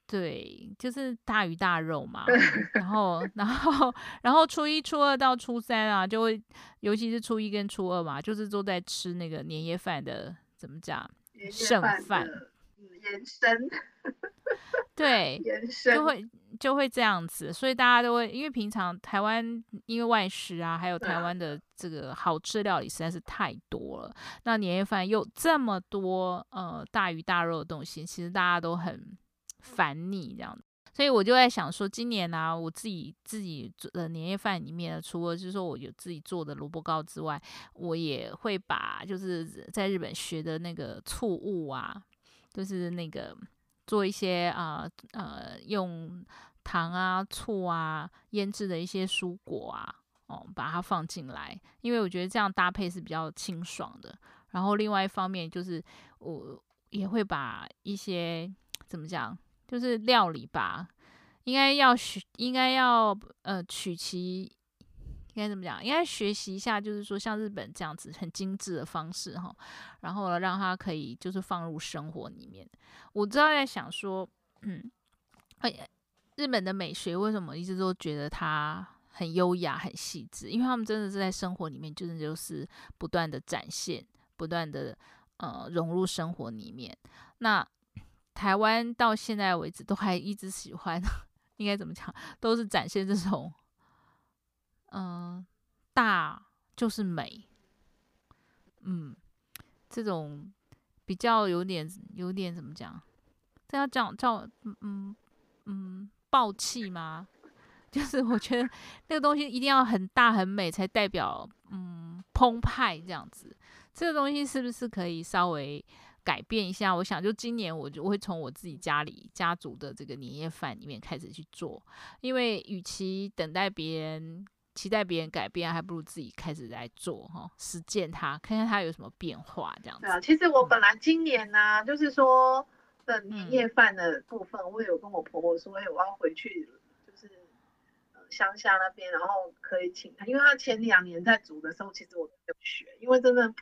对，就是大鱼大肉嘛，然后然后然后初一初二到初三啊，就会尤其是初一跟初二嘛，就是都在吃那个年夜饭的怎么讲剩饭延伸，对，延伸就会。就会这样子，所以大家都会，因为平常台湾因为外食啊，还有台湾的这个好吃料理实在是太多了。那年夜饭又这么多呃大鱼大肉的东西，其实大家都很烦腻这样。所以我就在想说，今年呢、啊，我自己自己做的年夜饭里面，除了就是说我有自己做的萝卜糕之外，我也会把就是在日本学的那个醋物啊，就是那个。做一些啊呃，用糖啊醋啊腌制的一些蔬果啊哦，把它放进来，因为我觉得这样搭配是比较清爽的。然后另外一方面就是我也会把一些怎么讲，就是料理吧，应该要学，应该要呃取其。应该怎么讲？应该学习一下，就是说像日本这样子很精致的方式哈，然后呢，让它可以就是放入生活里面。我知道在想说，嗯，哎，日本的美学为什么一直都觉得它很优雅、很细致？因为他们真的是在生活里面，真的就是不断的展现，不断的呃融入生活里面。那台湾到现在为止都还一直喜欢，应该怎么讲？都是展现这种。嗯、大就是美，嗯，这种比较有点有点怎么讲？这要讲叫嗯嗯暴气吗？就是我觉得那个东西一定要很大很美才代表嗯澎湃这样子。这个东西是不是可以稍微改变一下？我想就今年我就会从我自己家里家族的这个年夜饭里面开始去做，因为与其等待别人。期待别人改变，还不如自己开始来做哈，实践它，看看它有什么变化这样子。对啊，其实我本来今年呢、就是说的年夜饭的部分，我有跟我婆婆说，哎，我要回去，就是乡下那边，然后可以请她，因为她前两年在煮的时候，其实我都没有学，因为真的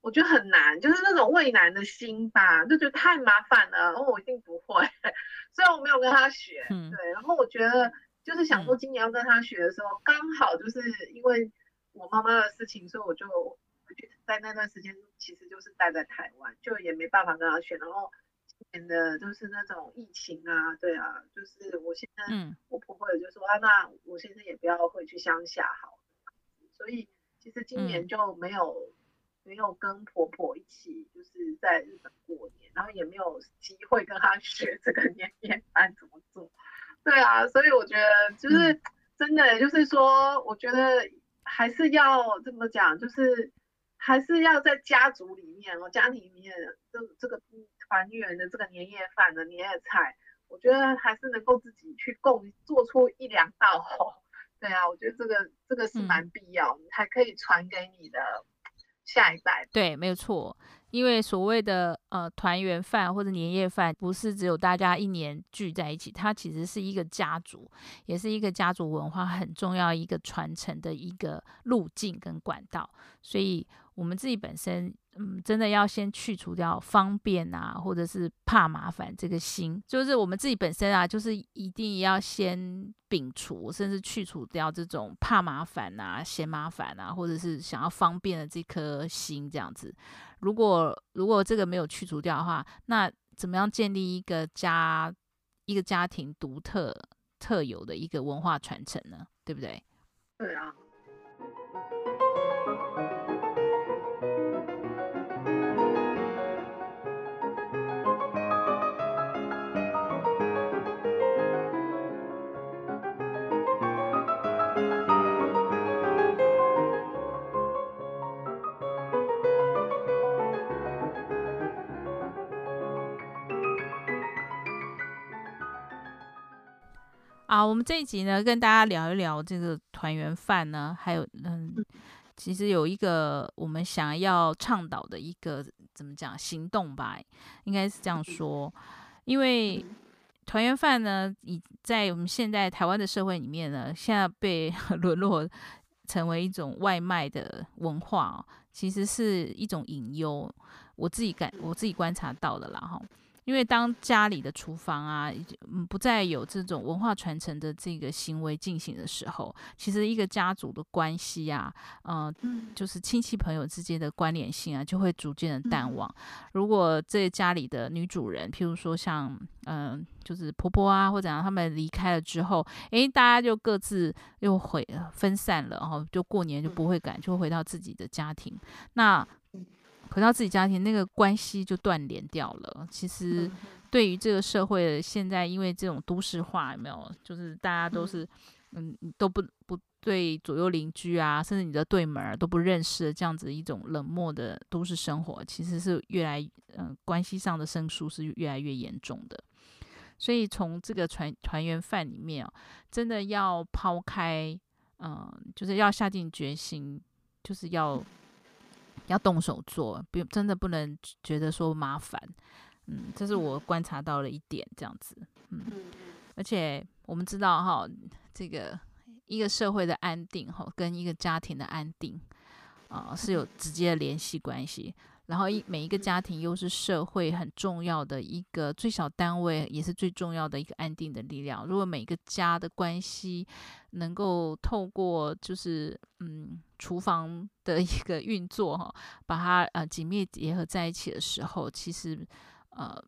我觉得很难，就是那种畏难的心吧，就觉得太麻烦了，然后我一定不会，所以我没有跟她学。嗯、对，然后我觉得。就是想说今年要跟他学的时候，刚好就是因为我妈妈的事情，所以我就在那段时间其实就是待在台湾，就也没办法跟他学。然后今年的就是那种疫情啊，对啊，就是我现在我婆婆也就说啊，那我现在也不要回去乡下好了。所以其实今年就没有没有跟婆婆一起就是在日本过年，然后也没有机会跟他学这个年夜饭怎么做。对啊，所以我觉得就是真的，就是说，我觉得还是要这么讲，就是还是要在家族里面哦，家庭里面这这个团圆的这个年夜饭的年夜菜，我觉得还是能够自己去共做出一两道哦。对啊，我觉得这个这个是蛮必要，你还可以传给你的下一代。对，没有错。因为所谓的呃团圆饭或者年夜饭，不是只有大家一年聚在一起，它其实是一个家族，也是一个家族文化很重要一个传承的一个路径跟管道，所以。我们自己本身，嗯，真的要先去除掉方便啊，或者是怕麻烦这个心，就是我们自己本身啊，就是一定要先摒除，甚至去除掉这种怕麻烦啊、嫌麻烦啊，或者是想要方便的这颗心，这样子。如果如果这个没有去除掉的话，那怎么样建立一个家、一个家庭独特特有的一个文化传承呢？对不对？对啊。好，我们这一集呢，跟大家聊一聊这个团圆饭呢，还有嗯，其实有一个我们想要倡导的一个怎么讲行动吧，应该是这样说，因为团圆饭呢，以在我们现在台湾的社会里面呢，现在被 沦落成为一种外卖的文化，其实是一种隐忧，我自己感我自己观察到的啦，哈。因为当家里的厨房啊，嗯，不再有这种文化传承的这个行为进行的时候，其实一个家族的关系啊，呃、嗯，就是亲戚朋友之间的关联性啊，就会逐渐的淡忘。如果这家里的女主人，譬如说像，嗯、呃，就是婆婆啊，或者让他们离开了之后，诶，大家就各自又回分散了，然后就过年就不会赶，就回到自己的家庭。那回到自己家庭，那个关系就断联掉了。其实，对于这个社会现在，因为这种都市化，有没有？就是大家都是，嗯，都不不对左右邻居啊，甚至你的对门都不认识，这样子一种冷漠的都市生活，其实是越来，嗯，关系上的生疏是越来越严重的。所以，从这个团团圆饭里面啊，真的要抛开，嗯，就是要下定决心，就是要。要动手做，不真的不能觉得说麻烦，嗯，这是我观察到了一点，这样子，嗯，而且我们知道哈，这个一个社会的安定哈，跟一个家庭的安定啊、呃、是有直接的联系关系。然后一每一个家庭又是社会很重要的一个最小单位，也是最重要的一个安定的力量。如果每个家的关系能够透过就是嗯厨房的一个运作哈，把它呃紧密结合在一起的时候，其实呃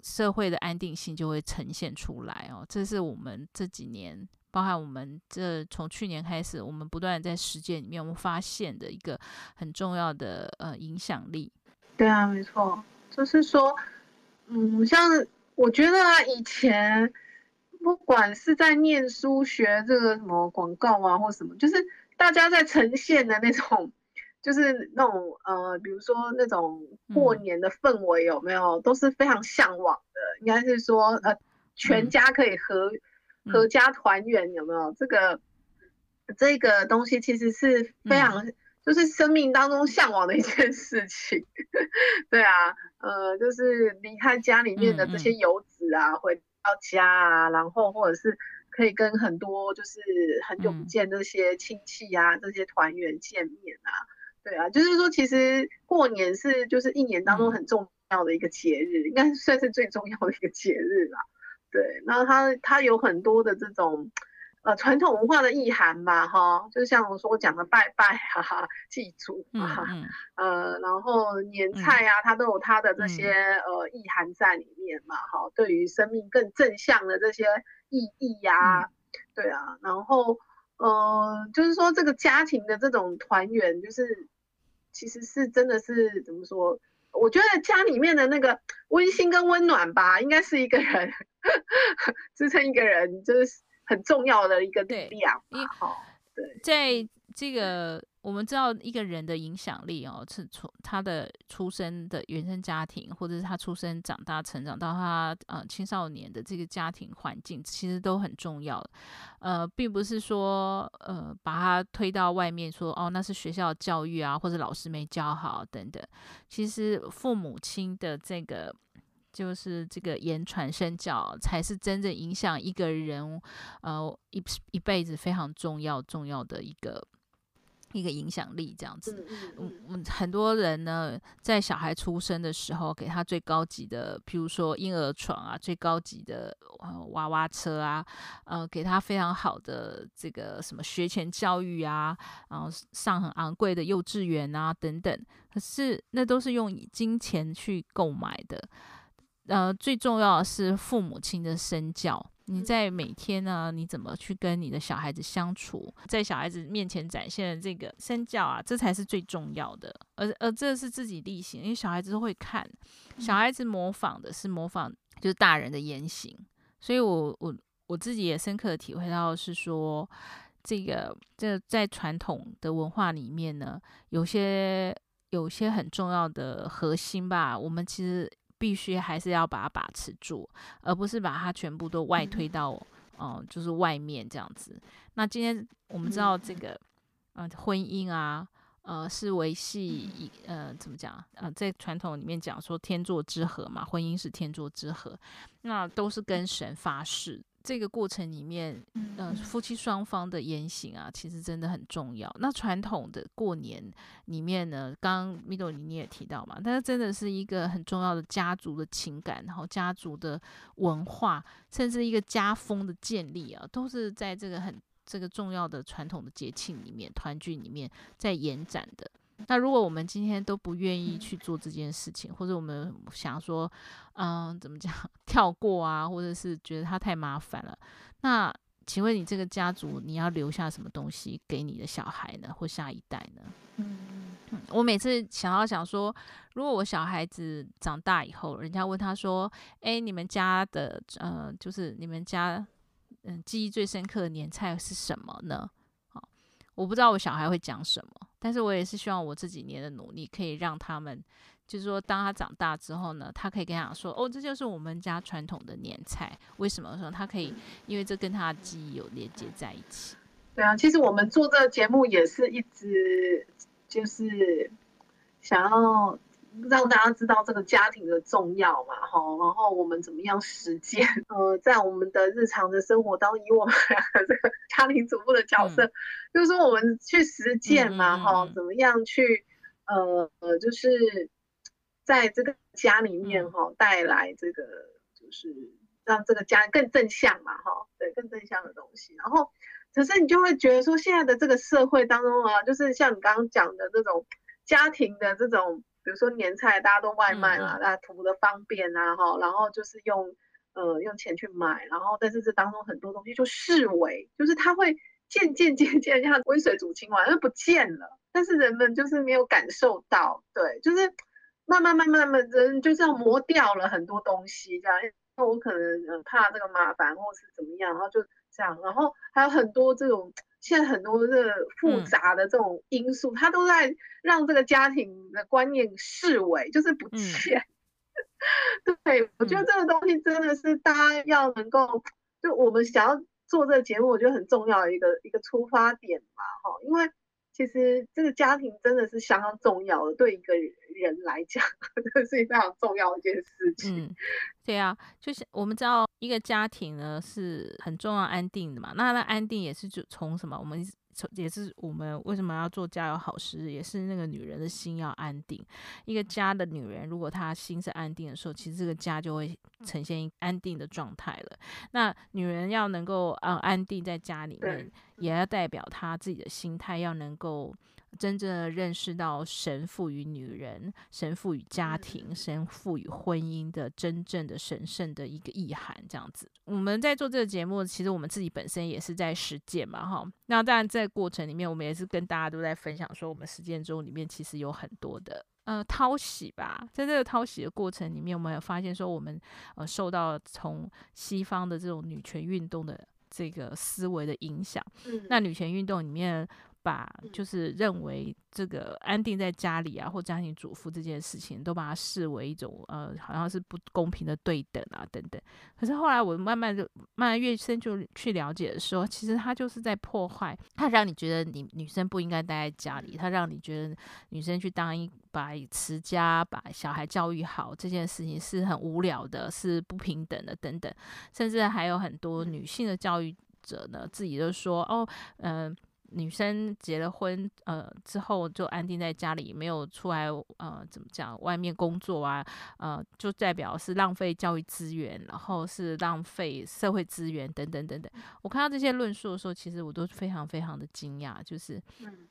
社会的安定性就会呈现出来哦。这是我们这几年。包含我们这从去年开始，我们不断在实践里面，我们发现的一个很重要的呃影响力。对啊，没错，就是说，嗯，像我觉得啊，以前不管是在念书学这个什么广告啊，或什么，就是大家在呈现的那种，就是那种呃，比如说那种过年的氛围有没有，嗯、都是非常向往的。应该是说，呃，全家可以和。嗯阖家团圆有没有这个这个东西？其实是非常就是生命当中向往的一件事情。对啊，呃，就是离开家里面的这些游子啊，回到家啊，然后或者是可以跟很多就是很久不见这些亲戚啊，这些团圆见面啊。对啊，就是说其实过年是就是一年当中很重要的一个节日，应该算是最重要的一个节日啦。对，然后它它有很多的这种呃传统文化的意涵吧，哈，就像我说我讲的拜拜哈哈，祭祖啊，嗯嗯、呃，然后年菜啊，它都有它的这些、嗯、呃意涵在里面嘛，哈，对于生命更正向的这些意义呀、对啊，然后呃，就是说这个家庭的这种团圆，就是其实是真的是怎么说？我觉得家里面的那个温馨跟温暖吧，应该是一个人。支撑一个人就是很重要的一个力量。好，对，在这个我们知道一个人的影响力哦，是从他的出生的原生家庭，或者是他出生、长大、成长到他呃青少年的这个家庭环境，其实都很重要。呃，并不是说呃把他推到外面说哦，那是学校教育啊，或者老师没教好等等。其实父母亲的这个。就是这个言传身教，才是真正影响一个人，呃，一一辈子非常重要重要的一个一个影响力。这样子，嗯嗯，很多人呢，在小孩出生的时候，给他最高级的，譬如说婴儿床啊，最高级的呃娃娃车啊，呃，给他非常好的这个什么学前教育啊，然后上很昂贵的幼稚园啊等等。可是那都是用金钱去购买的。呃，最重要的是父母亲的身教，你在每天呢，你怎么去跟你的小孩子相处，在小孩子面前展现的这个身教啊，这才是最重要的。而而这是自己例行，因为小孩子都会看，小孩子模仿的是模仿，就是大人的言行。所以我我我自己也深刻的体会到是说，这个这个在传统的文化里面呢，有些有些很重要的核心吧，我们其实。必须还是要把它把持住，而不是把它全部都外推到，哦、呃，就是外面这样子。那今天我们知道这个，呃，婚姻啊，呃，是维系一，呃，怎么讲？呃，在传统里面讲说天作之合嘛，婚姻是天作之合，那都是跟神发誓。这个过程里面，呃，夫妻双方的言行啊，其实真的很重要。那传统的过年里面呢，刚刚 Milo 你也提到嘛，但是真的是一个很重要的家族的情感，然后家族的文化，甚至一个家风的建立啊，都是在这个很这个重要的传统的节庆里面、团聚里面在延展的。那如果我们今天都不愿意去做这件事情，或者我们想说，嗯，怎么讲，跳过啊，或者是觉得它太麻烦了，那请问你这个家族你要留下什么东西给你的小孩呢，或下一代呢？嗯，我每次想要想说，如果我小孩子长大以后，人家问他说，哎，你们家的，呃，就是你们家，嗯，记忆最深刻的年菜是什么呢？好，我不知道我小孩会讲什么。但是我也是希望我这几年的努力，可以让他们，就是说，当他长大之后呢，他可以跟他说，哦，这就是我们家传统的年菜。为什么说他可以？因为这跟他的记忆有连接在一起。对啊，其实我们做这个节目也是一直就是想要。让大家知道这个家庭的重要嘛，哈，然后我们怎么样实践？呃，在我们的日常的生活当中，以我们这个家庭主妇的角色，嗯、就是说我们去实践嘛，哈、嗯，怎么样去，呃呃，就是在这个家里面哈，带来这个就是让这个家更正向嘛，哈，对，更正向的东西。然后，可是你就会觉得说，现在的这个社会当中啊，就是像你刚刚讲的这种家庭的这种。比如说年菜，大家都外卖嘛，那图的方便啊，哈，然后就是用呃用钱去买，然后但是这当中很多东西就视为，就是它会渐渐渐渐像温水煮青蛙，它不见了。但是人们就是没有感受到，对，就是慢慢慢慢慢人就这样磨掉了很多东西，这样。那我可能呃怕这个麻烦，或是怎么样，然后就这样，然后还有很多这种。现在很多的复杂的这种因素，它、嗯、都在让这个家庭的观念视为，就是不见。嗯、对，我觉得这个东西真的是大家要能够，就我们想要做这个节目，我觉得很重要的一个一个出发点吧，哈，因为其实这个家庭真的是相当重要的，对一个人来讲，这是非常重要的一件事情。嗯对啊，就是我们知道一个家庭呢是很重要安定的嘛，那那安定也是就从什么？我们从也是我们为什么要做家有好事，也是那个女人的心要安定。一个家的女人，如果她心是安定的时候，其实这个家就会呈现安定的状态了。那女人要能够呃安定在家里面，也要代表她自己的心态要能够。真正的认识到神赋予女人、神赋予家庭、神赋予婚姻的真正的神圣的一个意涵，这样子。我们在做这个节目，其实我们自己本身也是在实践嘛，哈。那当然在过程里面，我们也是跟大家都在分享，说我们实践中里面其实有很多的呃淘洗吧。在这个淘洗的过程里面，我们有发现说，我们呃受到从西方的这种女权运动的这个思维的影响。那女权运动里面。把就是认为这个安定在家里啊，或家庭主妇这件事情，都把它视为一种呃，好像是不公平的对等啊等等。可是后来我慢慢就慢慢越深就去了解的时候，其实他就是在破坏，他让你觉得你女生不应该待在家里，他让你觉得女生去当一把持家，把小孩教育好这件事情是很无聊的，是不平等的等等。甚至还有很多女性的教育者呢，自己就说哦，嗯、呃。女生结了婚，呃，之后就安定在家里，没有出来，呃，怎么讲？外面工作啊，呃，就代表是浪费教育资源，然后是浪费社会资源等等等等。我看到这些论述的时候，其实我都非常非常的惊讶，就是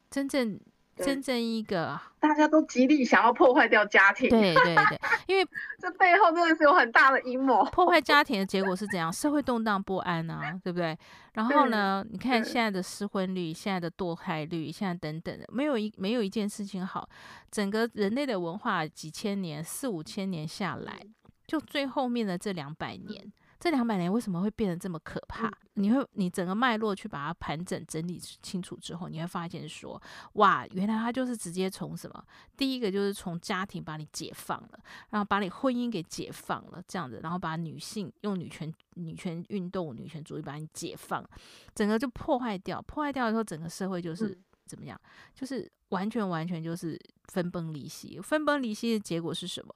真正。真正一个，大家都极力想要破坏掉家庭。对对对，因为这背后真的是有很大的阴谋。破坏家庭的结果是怎样？社会动荡不安啊，对不对？然后呢，你看现在的失婚率、现在的堕胎率、现在等等的，没有一没有一件事情好。整个人类的文化几千年、四五千年下来，就最后面的这两百年。这两百年为什么会变得这么可怕？你会，你整个脉络去把它盘整整理清楚之后，你会发现说，哇，原来他就是直接从什么？第一个就是从家庭把你解放了，然后把你婚姻给解放了，这样子，然后把女性用女权、女权运动、女权主义把你解放，整个就破坏掉。破坏掉的时候，整个社会就是怎么样？就是完全完全就是分崩离析。分崩离析的结果是什么？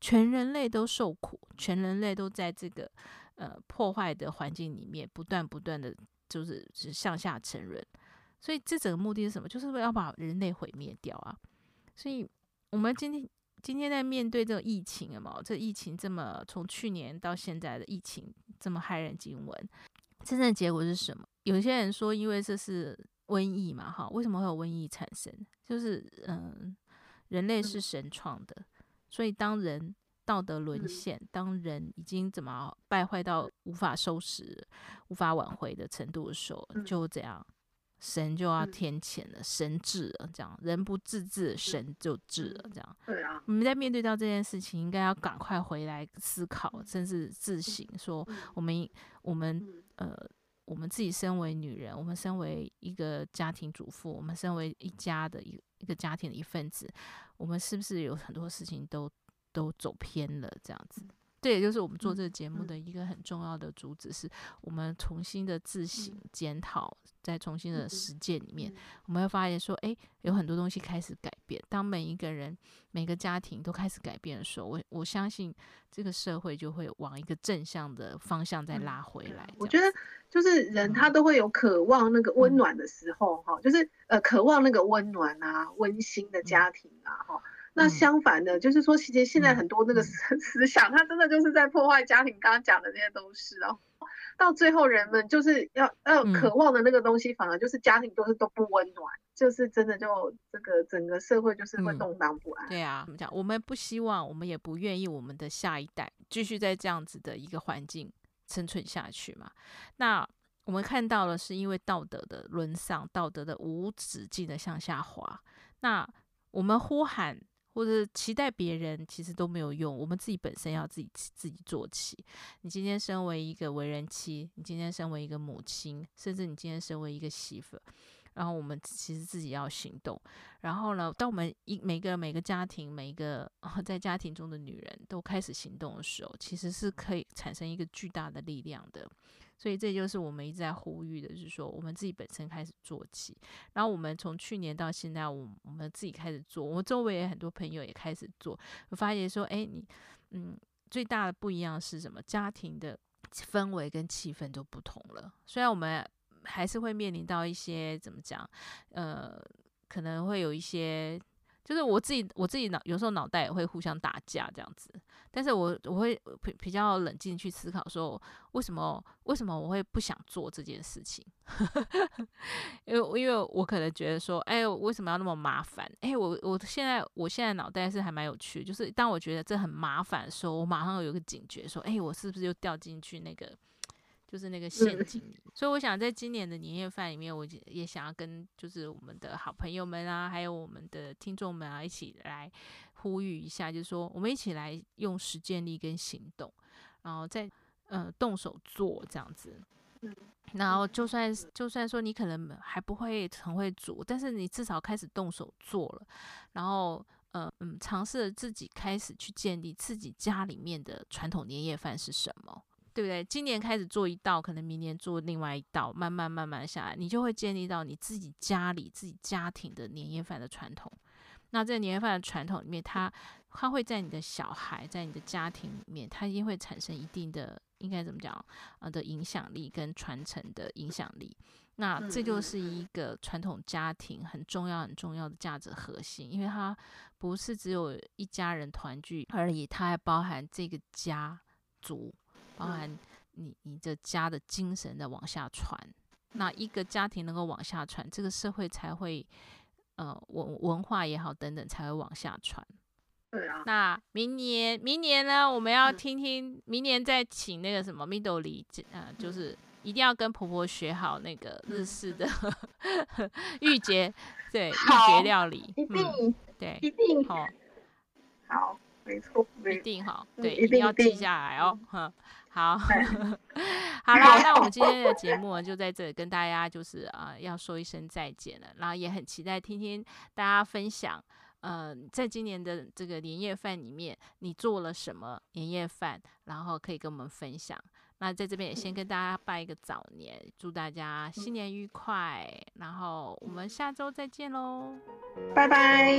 全人类都受苦，全人类都在这个。呃，破坏的环境里面，不断不断的就是向下沉沦，所以这整个目的是什么？就是为了要把人类毁灭掉啊！所以我们今天今天在面对这个疫情啊嘛，这疫情这么从去年到现在的疫情这么骇人惊闻，真正的结果是什么？有些人说，因为这是瘟疫嘛，哈，为什么会有瘟疫产生？就是嗯，人类是神创的，所以当人。道德沦陷，当人已经怎么败坏到无法收拾、无法挽回的程度的时候，就这样，神就要天谴了，神治了，这样人不自治，神就。治了，这样。对啊，我们在面对到这件事情，应该要赶快回来思考，甚至自省，说我们我们呃，我们自己身为女人，我们身为一个家庭主妇，我们身为一家的一一个家庭的一份子，我们是不是有很多事情都。都走偏了，这样子，这也就是我们做这个节目的一个很重要的主旨，是我们重新的自省检讨，在重新的实践里面，我们会发现说，诶，有很多东西开始改变。当每一个人、每个家庭都开始改变的时候，我我相信这个社会就会往一个正向的方向再拉回来。我觉得，就是人他都会有渴望那个温暖的时候，哈，就是呃，渴望那个温暖啊、温馨的家庭啊，哈。那相反的，就是说，其实现在很多那个思 思想，它真的就是在破坏家庭。刚刚讲的那些都是哦，到最后人们就是要要渴望的那个东西，反而就是家庭都是都不温暖，就是真的就这个整个社会就是会动荡不安。对啊，怎么讲？我们不希望，我们也不愿意我们的下一代继续在这样子的一个环境生存下去嘛。那我们看到了是因为道德的沦丧，道德的无止境的向下滑。那我们呼喊。或者期待别人，其实都没有用。我们自己本身要自己自己做起。你今天身为一个为人妻，你今天身为一个母亲，甚至你今天身为一个媳妇，然后我们其实自己要行动。然后呢，当我们一每个每个家庭，每一个 在家庭中的女人都开始行动的时候，其实是可以产生一个巨大的力量的。所以这就是我们一直在呼吁的，就是说我们自己本身开始做起，然后我们从去年到现在，我我们自己开始做，我周围也很多朋友也开始做，我发现说，哎，你，嗯，最大的不一样是什么？家庭的氛围跟气氛都不同了。虽然我们还是会面临到一些怎么讲，呃，可能会有一些。就是我自己，我自己脑有时候脑袋也会互相打架这样子，但是我我会比比较冷静去思考，说为什么为什么我会不想做这件事情？因为因为我可能觉得说，哎，为什么要那么麻烦？哎，我我现在我现在脑袋是还蛮有趣，就是当我觉得这很麻烦的时候，我马上有个警觉，说，哎，我是不是又掉进去那个？就是那个陷阱里，所以我想在今年的年夜饭里面，我也想要跟就是我们的好朋友们啊，还有我们的听众们啊，一起来呼吁一下，就是说我们一起来用实践力跟行动，然后再呃动手做这样子。然后就算就算说你可能还不会很会煮，但是你至少开始动手做了，然后呃嗯尝试自己开始去建立自己家里面的传统年夜饭是什么。对不对？今年开始做一道，可能明年做另外一道，慢慢慢慢下来，你就会建立到你自己家里、自己家庭的年夜饭的传统。那在年夜饭的传统里面，它它会在你的小孩、在你的家庭里面，它一定会产生一定的，应该怎么讲啊、呃、的影响力跟传承的影响力。那这就是一个传统家庭很重要、很重要的价值核心，因为它不是只有一家人团聚而已，它还包含这个家族。包含你你这家的精神的往下传，那一个家庭能够往下传，这个社会才会呃文文化也好等等才会往下传。对啊。那明年，明年呢，我们要听听，明年再请那个什么 Midori，呃，就是一定要跟婆婆学好那个日式的 御节，对，御节料理，一定，对，一定，好，好，没错，一定好，对，一定要记下来哦，哈。好，好了，那我们今天的节目 就在这里跟大家就是啊、呃、要说一声再见了，然后也很期待听听大家分享，嗯、呃，在今年的这个年夜饭里面，你做了什么年夜饭，然后可以跟我们分享。那在这边也先跟大家拜一个早年，祝大家新年愉快，然后我们下周再见喽，拜拜。